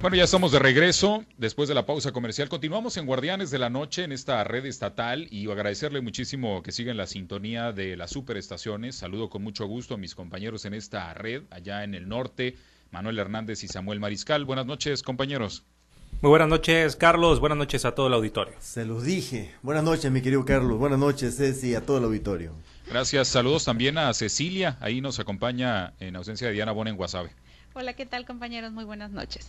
Bueno, ya estamos de regreso después de la pausa comercial. Continuamos en Guardianes de la Noche en esta red estatal y agradecerle muchísimo que sigan la sintonía de las superestaciones. Saludo con mucho gusto a mis compañeros en esta red allá en el norte, Manuel Hernández y Samuel Mariscal. Buenas noches, compañeros. Muy buenas noches, Carlos. Buenas noches a todo el auditorio. Se los dije. Buenas noches, mi querido Carlos. Buenas noches, Ceci, a todo el auditorio. Gracias. Saludos también a Cecilia. Ahí nos acompaña en ausencia de Diana Bona en Guasave. Hola, ¿qué tal, compañeros? Muy buenas noches.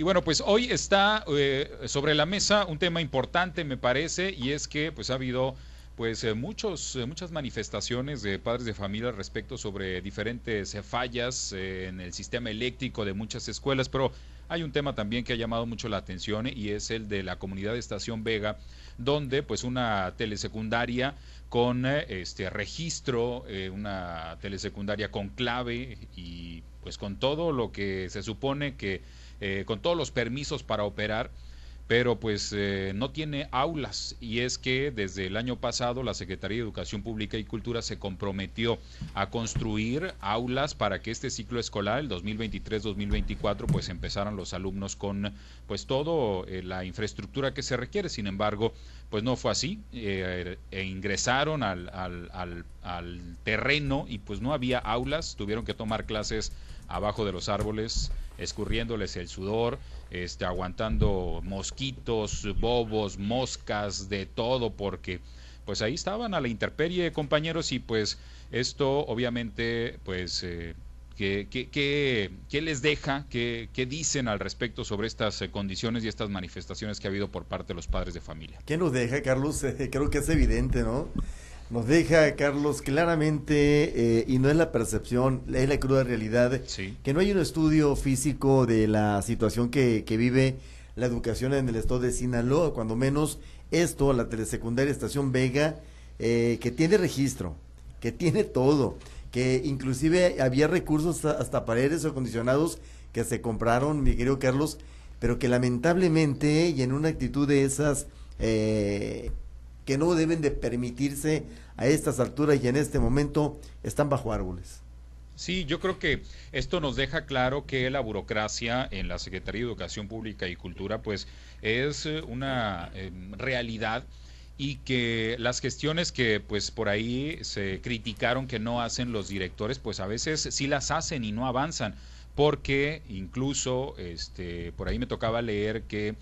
Y bueno, pues hoy está eh, sobre la mesa un tema importante, me parece, y es que pues ha habido pues eh, muchos, eh, muchas manifestaciones de padres de familia respecto sobre diferentes fallas en el sistema eléctrico de muchas escuelas, pero hay un tema también que ha llamado mucho la atención y es el de la comunidad de Estación Vega, donde pues una telesecundaria con este registro, una telesecundaria con clave y pues con todo lo que se supone que eh, con todos los permisos para operar, pero pues eh, no tiene aulas y es que desde el año pasado la Secretaría de Educación Pública y Cultura se comprometió a construir aulas para que este ciclo escolar, el 2023-2024, pues empezaran los alumnos con pues todo eh, la infraestructura que se requiere. Sin embargo, pues no fue así. e ingresaron al, al, al terreno y pues no había aulas, tuvieron que tomar clases abajo de los árboles escurriéndoles el sudor, este, aguantando mosquitos, bobos, moscas, de todo, porque pues ahí estaban a la intemperie, compañeros, y pues esto obviamente, pues... Eh, ¿Qué, qué, les deja? ¿Qué, ¿Qué, dicen al respecto sobre estas eh, condiciones y estas manifestaciones que ha habido por parte de los padres de familia? ¿Qué nos deja, Carlos? creo que es evidente, ¿no? Nos deja, Carlos, claramente, eh, y no es la percepción, es la cruda realidad, que no hay un estudio físico de la situación que, que vive la educación en el estado de Sinaloa, cuando menos esto, la telesecundaria Estación Vega, eh, que tiene registro, que tiene todo, que inclusive había recursos hasta, para aires acondicionados que se compraron, mi querido Carlos, pero que lamentablemente y en una actitud de esas eh, que no deben de permitirse a estas alturas y en este momento están bajo árboles. Sí, yo creo que esto nos deja claro que la burocracia en la Secretaría de Educación Pública y Cultura pues es eh, una em, realidad y que las gestiones que pues por ahí se criticaron que no hacen los directores pues a veces sí las hacen y no avanzan porque incluso este por ahí me tocaba leer que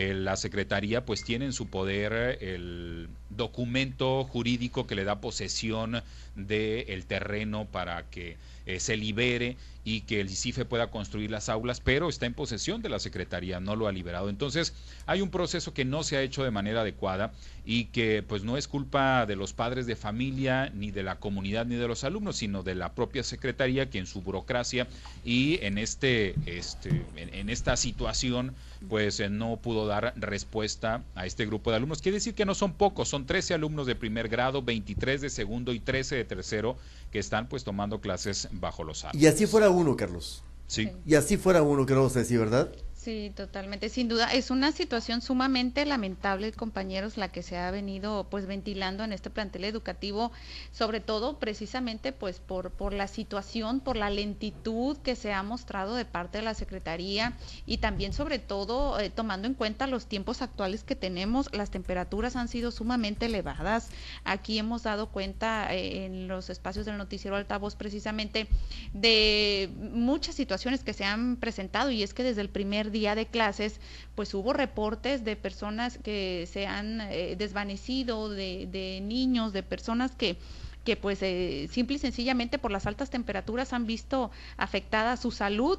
eh, la Secretaría pues tiene en su poder el documento jurídico que le da posesión del terreno para que eh, se libere y que el ICIFE pueda construir las aulas, pero está en posesión de la Secretaría, no lo ha liberado. Entonces, hay un proceso que no se ha hecho de manera adecuada y que pues no es culpa de los padres de familia, ni de la comunidad, ni de los alumnos, sino de la propia Secretaría que en su burocracia y en este, este en, esta situación pues eh, no pudo dar respuesta a este grupo de alumnos. Quiere decir que no son pocos, son 13 alumnos de primer grado, 23 de segundo y 13 de tercero que están pues tomando clases bajo los árboles. Y así fuera uno, Carlos. Sí. Y así fuera uno, que sí, ¿verdad? Sí, totalmente, sin duda. Es una situación sumamente lamentable, compañeros, la que se ha venido pues ventilando en este plantel educativo, sobre todo precisamente pues por, por la situación, por la lentitud que se ha mostrado de parte de la Secretaría y también sobre todo eh, tomando en cuenta los tiempos actuales que tenemos, las temperaturas han sido sumamente elevadas. Aquí hemos dado cuenta eh, en los espacios del noticiero altavoz precisamente de muchas situaciones que se han presentado y es que desde el primer día día de clases, pues hubo reportes de personas que se han eh, desvanecido, de, niños, de personas que que pues eh, simple y sencillamente por las altas temperaturas han visto afectada su salud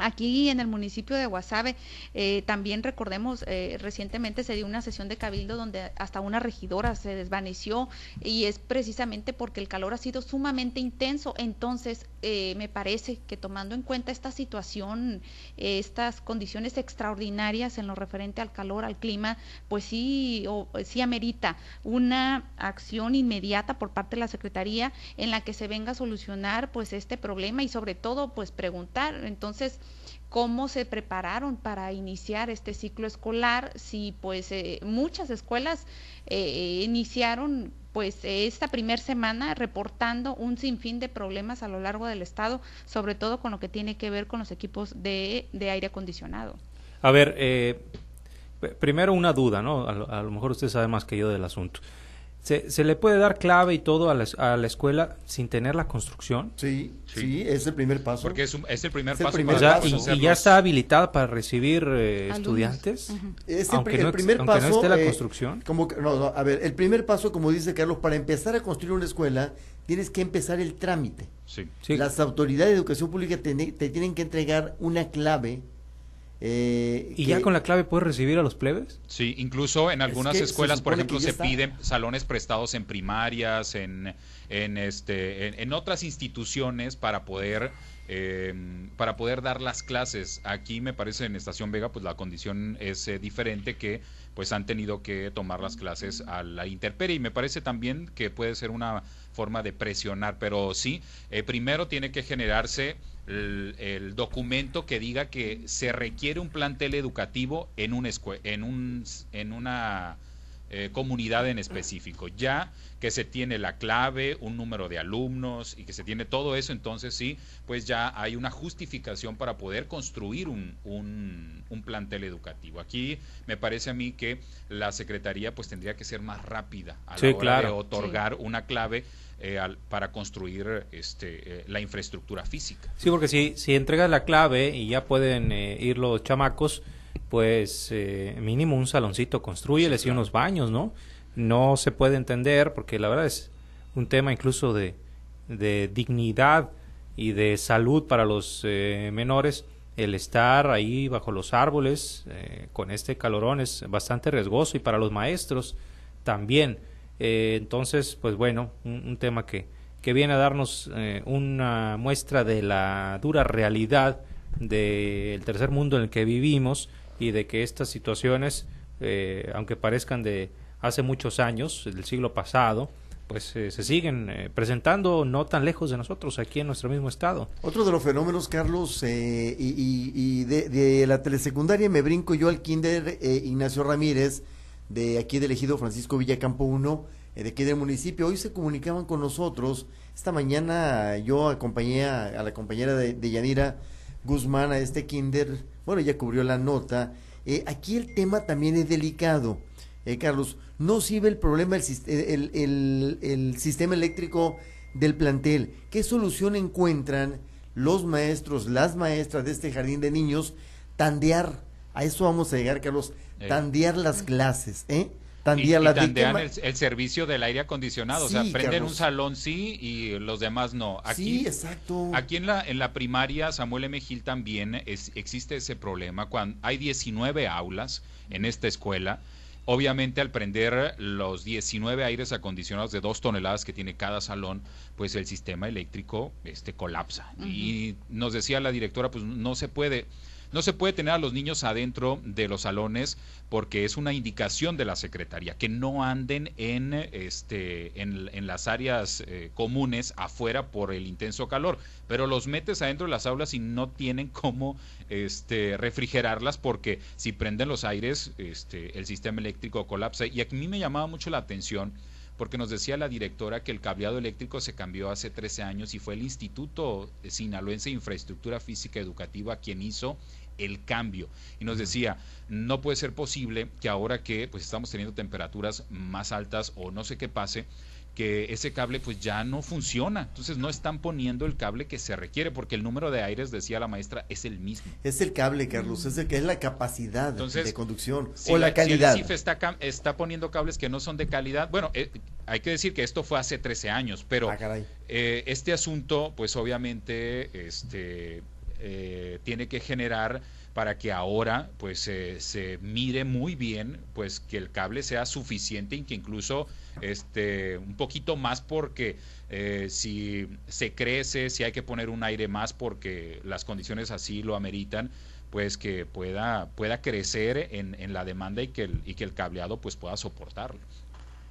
Aquí en el municipio de Guasave, eh, también recordemos, eh, recientemente se dio una sesión de cabildo donde hasta una regidora se desvaneció y es precisamente porque el calor ha sido sumamente intenso. Entonces, eh, me parece que tomando en cuenta esta situación, estas condiciones extraordinarias en lo referente al calor, al clima, pues sí, sí amerita una acción inmediata por parte de la Secretaría en la que se venga a solucionar pues este problema y sobre todo pues preguntar. Entonces, cómo se prepararon para iniciar este ciclo escolar, si pues eh, muchas escuelas eh, iniciaron pues esta primera semana reportando un sinfín de problemas a lo largo del estado, sobre todo con lo que tiene que ver con los equipos de, de aire acondicionado. A ver, eh, primero una duda, ¿no? A lo, mejor usted sabe más que yo del asunto. ¿Se, ¿Se, le puede dar clave y todo a la, a la, escuela sin tener la construcción? Sí, sí, es el primer paso. Porque es, es el primer paso. y, ya está habilitada para recibir eh, estudiantes? aunque no, primer paso, no esté la eh, construcción. Como, no, no, a ver, el primer paso, como dice Carlos, para empezar a construir una escuela, tienes que empezar el trámite. Sí. Las autoridades de educación pública te, te tienen que entregar una clave eh, ¿Y ya con la clave puedes recibir a los plebes? Sí, incluso en algunas escuelas, por ejemplo, se piden salones prestados en primarias, en, en, este, en, otras instituciones para poder, eh, para poder dar las clases. Aquí me parece en Estación Vega, pues la condición es eh, diferente que pues han tenido que tomar las clases a la intemperie y me parece también que puede ser una forma de presionar, pero sí, primero tiene que generarse el, documento que diga que se requiere un plantel educativo en, un en, un, en una eh, comunidad en específico. Ya que se tiene la clave, un número de alumnos y que se tiene todo eso, entonces sí, pues ya hay una justificación para poder construir un, un, un plantel educativo. Aquí me parece a mí que la Secretaría pues tendría que ser más rápida a la hora de otorgar una clave eh, para construir este, eh, la infraestructura física. Sí, porque si, si entregas la clave y ya pueden eh, ir los chamacos, pues mínimo un saloncito, construyeles y unos baños, ¿no? No se puede entender porque la verdad es un tema incluso de, de dignidad y de salud para los menores el estar ahí bajo los árboles con este calorón es bastante riesgoso y para los maestros también eh, entonces, pues bueno, un, tema que, que, viene a darnos eh, una muestra de la dura realidad del tercer mundo en el que vivimos y de que estas situaciones, eh, aunque parezcan de hace muchos años, del siglo pasado, pues se siguen presentando no tan lejos de nosotros, aquí en nuestro mismo estado. Otro de los fenómenos, Carlos, y, y, de, de, la telesecundaria me brinco yo al kinder Ignacio Ramírez, de aquí del ejido Francisco Villacampo 1, eh, de aquí del municipio. Hoy se comunicaban con nosotros. Esta mañana yo acompañé a, la compañera de, Yanira Guzmán a este kinder. Bueno, ella cubrió la nota. Eh, aquí el tema también es delicado. Eh, Carlos, no sirve el problema el, el, el, sistema eléctrico del plantel. ¿Qué solución encuentran los maestros, las maestras de este jardín de niños? Tandear, a eso vamos a llegar, Carlos, eh. tandear las clases, ¿eh? Tandear y, tandean el, servicio del aire acondicionado, o sea, prenden un salón sí y los demás no. Aquí, sí, exacto. Aquí en la, en la primaria Samuel M. Gil también es, existe ese problema. Cuando hay 19 aulas en esta escuela, Obviamente al prender los 19 aires acondicionados de dos toneladas que tiene cada salón, pues el sistema eléctrico este, colapsa. Y nos decía la directora, pues no se puede. No se puede tener a los niños adentro de los salones porque es una indicación de la Secretaría, que no anden en, este, en, las áreas eh, comunes afuera por el intenso calor, pero los metes adentro de las aulas y no tienen cómo este, refrigerarlas porque si prenden los aires, este, el sistema eléctrico colapsa. Y a mí me llamaba mucho la atención porque nos decía la directora que el cableado eléctrico se cambió hace 13 años y fue el Instituto Sinaloense de Infraestructura Física Educativa quien hizo el cambio. Y nos decía, no puede ser posible que ahora que pues estamos teniendo temperaturas más altas o no sé qué pase, que ese cable pues ya no funciona. Entonces no están poniendo el cable que se requiere porque el número de aires, decía la maestra, es el mismo. Es el cable, Carlos, es el que es la capacidad de conducción o la, calidad. Si el CIF está, está poniendo cables que no son de calidad, bueno, eh, hay que decir que esto fue hace 13 años, pero ah, eh, este asunto pues obviamente este eh, tiene que generar para que ahora pues se mire muy bien pues que el cable sea suficiente y que incluso este un poquito más porque eh, si se crece si hay que poner un aire más porque las condiciones así lo ameritan pues que pueda pueda crecer en, en la demanda y que el, y que el cableado pues pueda soportarlo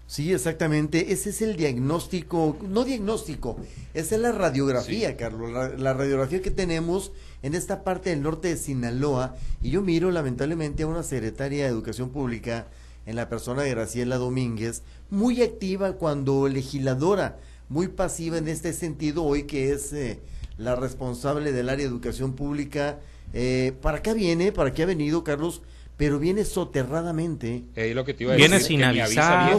Sí, exactamente. Ese es el diagnóstico, no diagnóstico, esa es la radiografía, Carlos, la, radiografía que tenemos en esta parte del norte de Sinaloa. Y yo miro lamentablemente a una secretaria de Educación Pública en la persona de Graciela Domínguez, muy activa cuando legisladora, muy pasiva en este sentido, hoy que es eh, la responsable del área de educación pública. Eh, ¿Para qué viene? ¿Para qué ha venido, Carlos? Pero viene soterradamente. Eh, lo que te iba a viene sin avisar,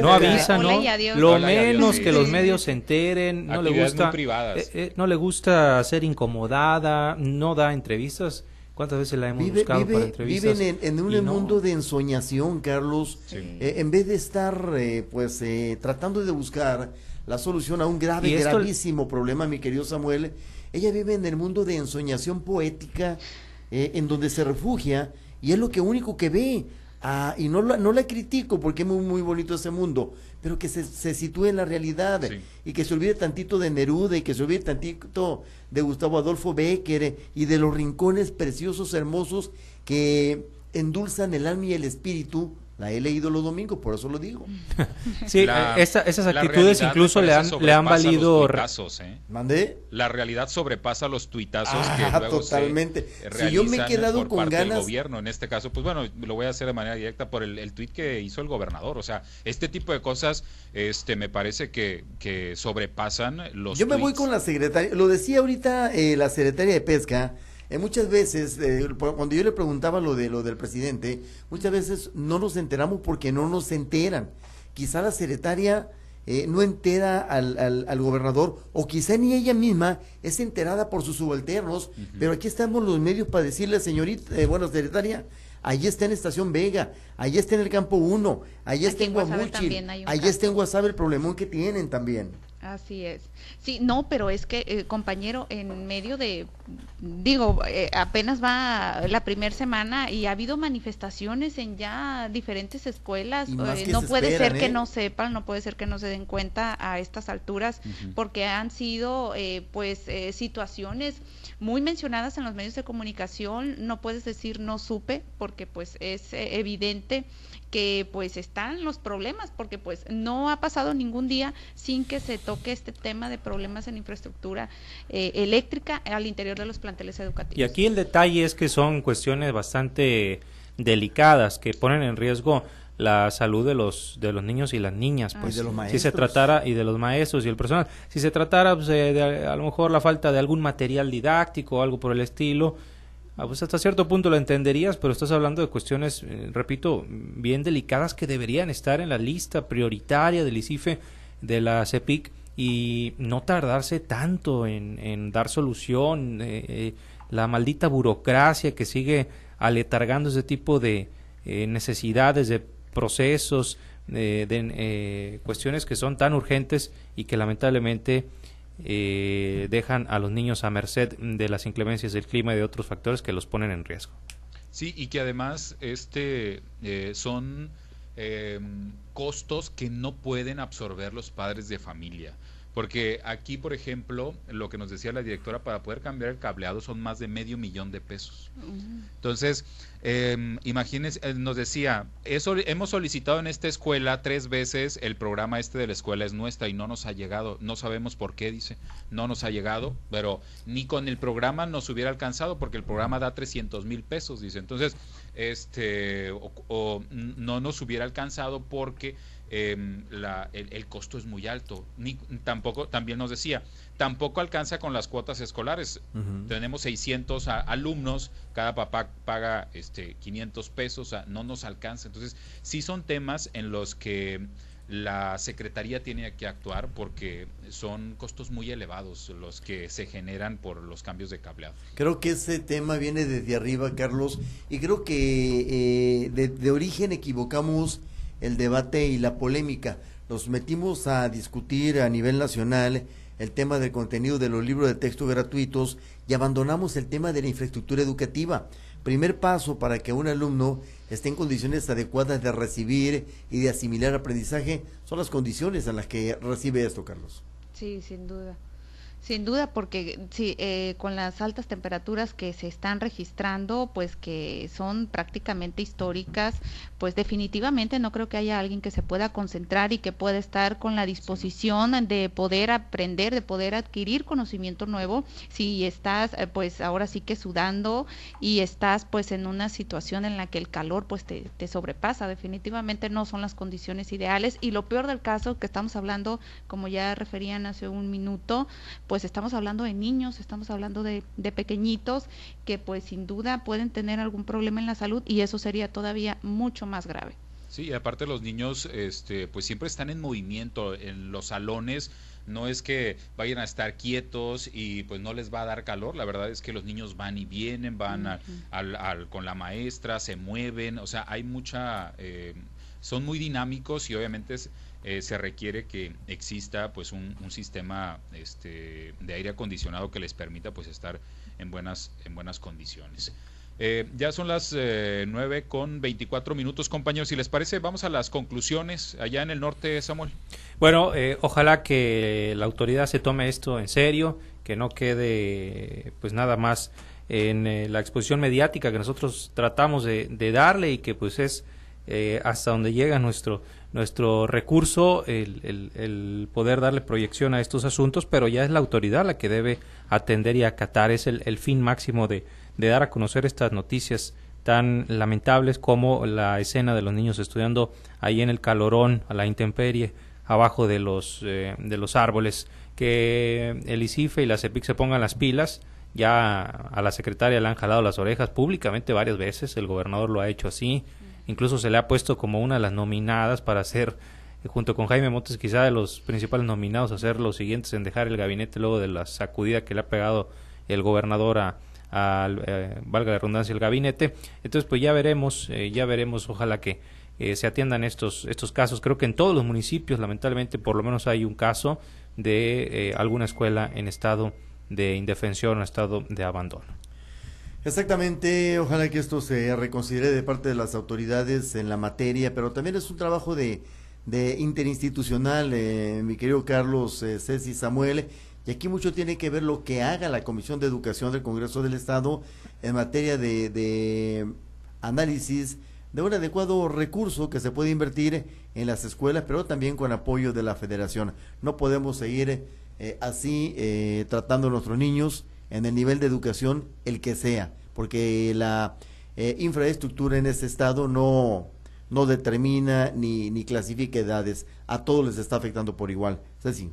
no, avisa, ¿no? Lo menos que los medios se enteren, no le gusta, eh, eh, no le gusta ser incomodada, no da entrevistas. ¿Cuántas veces la hemos buscado para entrevistas? Viven en, un mundo de ensoñación, Carlos. Eh, en vez de estar, pues, tratando de buscar la solución a un grave, gravísimo problema, mi querido Samuel, ella vive en el mundo de ensoñación poética, en donde se refugia y es lo que único que ve. Ah, y no la, no la critico porque es muy, muy bonito ese mundo, pero que se, se sitúe en la realidad y que se olvide tantito de Neruda y que se olvide tantito de Gustavo Adolfo Becker y de los rincones preciosos, hermosos que endulzan el alma y el espíritu la he leído los domingos, por eso lo digo. sí, esas actitudes incluso le han, le han valido. ¿eh? ¿Mandé? La realidad sobrepasa los tuitazos que ah, luego totalmente. si yo me he quedado con ganas. gobierno, en este caso, pues bueno, lo voy a hacer de manera directa por el, el tuit que hizo el gobernador. O sea, este tipo de cosas este me parece que, que sobrepasan los. Yo me voy con la secretaria. Lo decía ahorita eh, la secretaria de Pesca eh, muchas veces, eh, cuando yo le preguntaba lo de lo del presidente, muchas veces no nos enteramos porque no nos enteran. Quizá la secretaria eh, no entera al, al, gobernador, o quizá ni ella misma es enterada por sus subalternos, pero aquí estamos los medios para decirle, señorita, bueno, secretaria, allí está en Estación Vega, allí está en el Campo 1, allí está en Guamuchil, allí está en Guasave el problemón que tienen también. Así es. Sí, no, pero es que, eh, compañero, en medio de, digo, eh, apenas va la primera semana y ha habido manifestaciones en ya diferentes escuelas. Eh, no puede ser que no sepan, no puede ser que no se den cuenta a estas alturas, porque han sido, pues, situaciones muy mencionadas en los medios de comunicación. No puedes decir no supe, porque, pues, es evidente que pues están los problemas, porque pues no ha pasado ningún día sin que se toque este tema de problemas en infraestructura eh, eléctrica al interior de los planteles educativos. Y aquí el detalle es que son cuestiones bastante delicadas que ponen en riesgo la salud de los de los niños y las niñas pues de los si se tratara y de los maestros y el personal si se tratara pues, de, a lo mejor la falta de algún material didáctico o algo por el estilo Ah, pues hasta cierto punto lo entenderías, pero estás hablando de cuestiones, eh, repito, bien delicadas que deberían estar en la lista prioritaria del ICIFE de la CEPIC y no tardarse tanto en, dar solución. Eh, eh, la maldita burocracia que sigue aletargando ese tipo de necesidades, de procesos, de cuestiones que son tan urgentes y que lamentablemente eh, dejan a los niños a merced de las inclemencias del clima y de otros factores que los ponen en riesgo. Sí, y que además este eh, son eh, costos que no pueden absorber los padres de familia. Porque aquí, por ejemplo, lo que nos decía la directora, para poder cambiar el cableado son más de medio millón de pesos. Entonces, eh, imagínense, eh, nos decía, eso, hemos solicitado en esta escuela tres veces, el programa este de la escuela es nuestra y no nos ha llegado, no sabemos por qué, dice, no nos ha llegado, pero ni con el programa nos hubiera alcanzado porque el programa da 300 mil pesos, dice. Entonces, este, o no nos hubiera alcanzado porque Em, la, el, costo es muy alto. Ni, tampoco, también nos decía, tampoco alcanza con las cuotas escolares. Tenemos 600 alumnos, cada papá paga este 500 pesos, no nos alcanza. Entonces, sí son temas en los que la Secretaría tiene que actuar porque son costos muy elevados los que se generan por los cambios de cableado. Creo que ese tema viene desde arriba, Carlos, y creo que eh, de origen equivocamos el debate y la polémica. Nos metimos a discutir a nivel nacional el tema del contenido de los libros de texto gratuitos y abandonamos el tema de la infraestructura educativa. Primer paso para que un alumno esté en condiciones adecuadas de recibir y de asimilar aprendizaje son las condiciones en las que recibe esto, Carlos. Sí, sin duda. Sin duda, porque sí, eh, con las altas temperaturas que se están registrando, pues que son prácticamente históricas, pues definitivamente no creo que haya alguien que se pueda concentrar y que pueda estar con la disposición de poder aprender, de poder adquirir conocimiento nuevo, si estás eh, pues ahora sí que sudando y estás pues en una situación en la que el calor pues te, te sobrepasa, definitivamente no son las condiciones ideales. Y lo peor del caso que estamos hablando, como ya referían hace un minuto, pues estamos hablando de niños, estamos hablando de, pequeñitos que pues sin duda pueden tener algún problema en la salud y eso sería todavía mucho más grave. Sí, aparte los niños este, pues siempre están en movimiento en los salones, no es que vayan a estar quietos y pues no les va a dar calor, la verdad es que los niños van y vienen, van al, con la maestra, se mueven, o sea, hay mucha, eh, son muy dinámicos y obviamente es, eh, se requiere que exista pues un, sistema este, de aire acondicionado que les permita pues estar en buenas, en buenas condiciones. Eh, ya son las eh, 9 con 24 minutos, compañeros. Si les parece, vamos a las conclusiones allá en el norte, Samuel. Bueno, eh, ojalá que la autoridad se tome esto en serio, que no quede pues nada más en la exposición mediática que nosotros tratamos de, de darle y que pues es hasta donde llega nuestro nuestro recurso el, el, poder darle proyección a estos asuntos, pero ya es la autoridad la que debe atender y acatar, es el, fin máximo de, de, dar a conocer estas noticias tan lamentables como la escena de los niños estudiando ahí en el calorón, a la intemperie, abajo de los, eh, de los árboles, que el ICIFE y la CEPIC se pongan las pilas, ya a la secretaria le han jalado las orejas públicamente varias veces, el gobernador lo ha hecho así, incluso se le ha puesto como una de las nominadas para ser, junto con Jaime Montes, quizá de los principales nominados a ser los siguientes en dejar el gabinete luego de la sacudida que le ha pegado el gobernador a, eh, valga la redundancia, el gabinete. Entonces, pues ya veremos, eh, ya veremos, ojalá que se atiendan estos, estos casos. Creo que en todos los municipios, lamentablemente, por lo menos hay un caso de alguna escuela en estado de indefensión o estado de abandono. Exactamente, ojalá que esto se reconsidere de parte de las autoridades en la materia, pero también es un trabajo de, de interinstitucional, eh, mi querido Carlos eh, Ceci Samuel, y aquí mucho tiene que ver lo que haga la Comisión de Educación del Congreso del Estado en materia de, de análisis de un adecuado recurso que se puede invertir en las escuelas, pero también con apoyo de la federación. No podemos seguir eh, así eh, tratando a nuestros niños en el nivel de educación el que sea, porque la eh, infraestructura en ese estado no, no determina ni, ni clasifica edades, a todos les está afectando por igual. Ceci.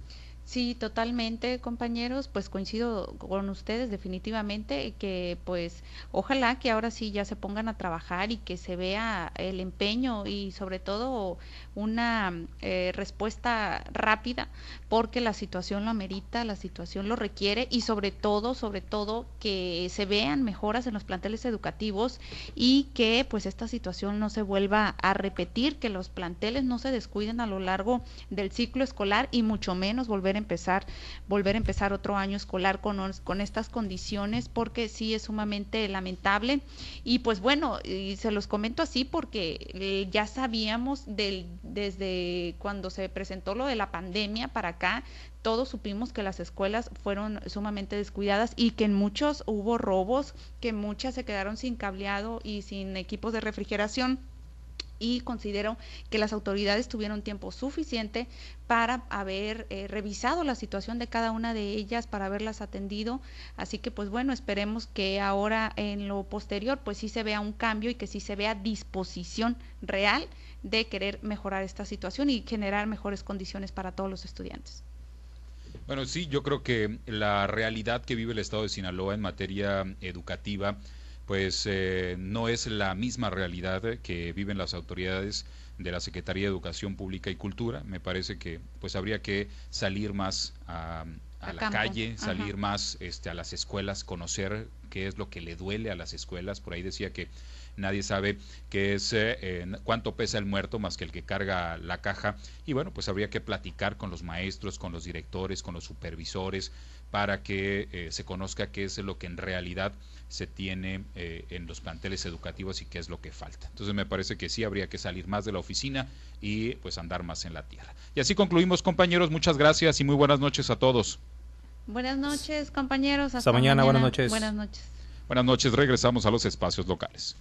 Sí, totalmente, compañeros, pues coincido con ustedes definitivamente que pues ojalá que ahora sí ya se pongan a trabajar y que se vea el empeño y sobre todo una eh, respuesta rápida porque la situación lo amerita, la situación lo requiere y sobre todo, sobre todo que se vean mejoras en los planteles educativos y que pues esta situación no se vuelva a repetir, que los planteles no se descuiden a lo largo del ciclo escolar y mucho menos volver a empezar, volver a empezar otro año escolar con, con estas condiciones porque sí es sumamente lamentable. Y pues bueno, y se los comento así porque eh, ya sabíamos del desde cuando se presentó lo de la pandemia para acá, todos supimos que las escuelas fueron sumamente descuidadas y que en muchos hubo robos, que muchas se quedaron sin cableado y sin equipos de refrigeración y considero que las autoridades tuvieron tiempo suficiente para haber eh, revisado la situación de cada una de ellas, para haberlas atendido. Así que, pues bueno, esperemos que ahora en lo posterior, pues sí se vea un cambio y que sí se vea disposición real de querer mejorar esta situación y generar mejores condiciones para todos los estudiantes. Bueno, sí, yo creo que la realidad que vive el Estado de Sinaloa en materia educativa, pues eh, no es la misma realidad que viven las autoridades de la Secretaría de Educación Pública y Cultura. Me parece que pues habría que salir más a, la calle, salir más este, a las escuelas, conocer qué es lo que le duele a las escuelas. Por ahí decía que nadie sabe qué es eh, cuánto pesa el muerto más que el que carga la caja y bueno pues habría que platicar con los maestros con los directores con los supervisores para que eh, se conozca qué es lo que en realidad se tiene eh, en los planteles educativos y qué es lo que falta. Entonces me parece que sí habría que salir más de la oficina y pues andar más en la tierra. Y así concluimos compañeros, muchas gracias y muy buenas noches a todos. Buenas noches, compañeros. Hasta, mañana, buenas noches. Buenas noches. Buenas noches, regresamos a los espacios locales.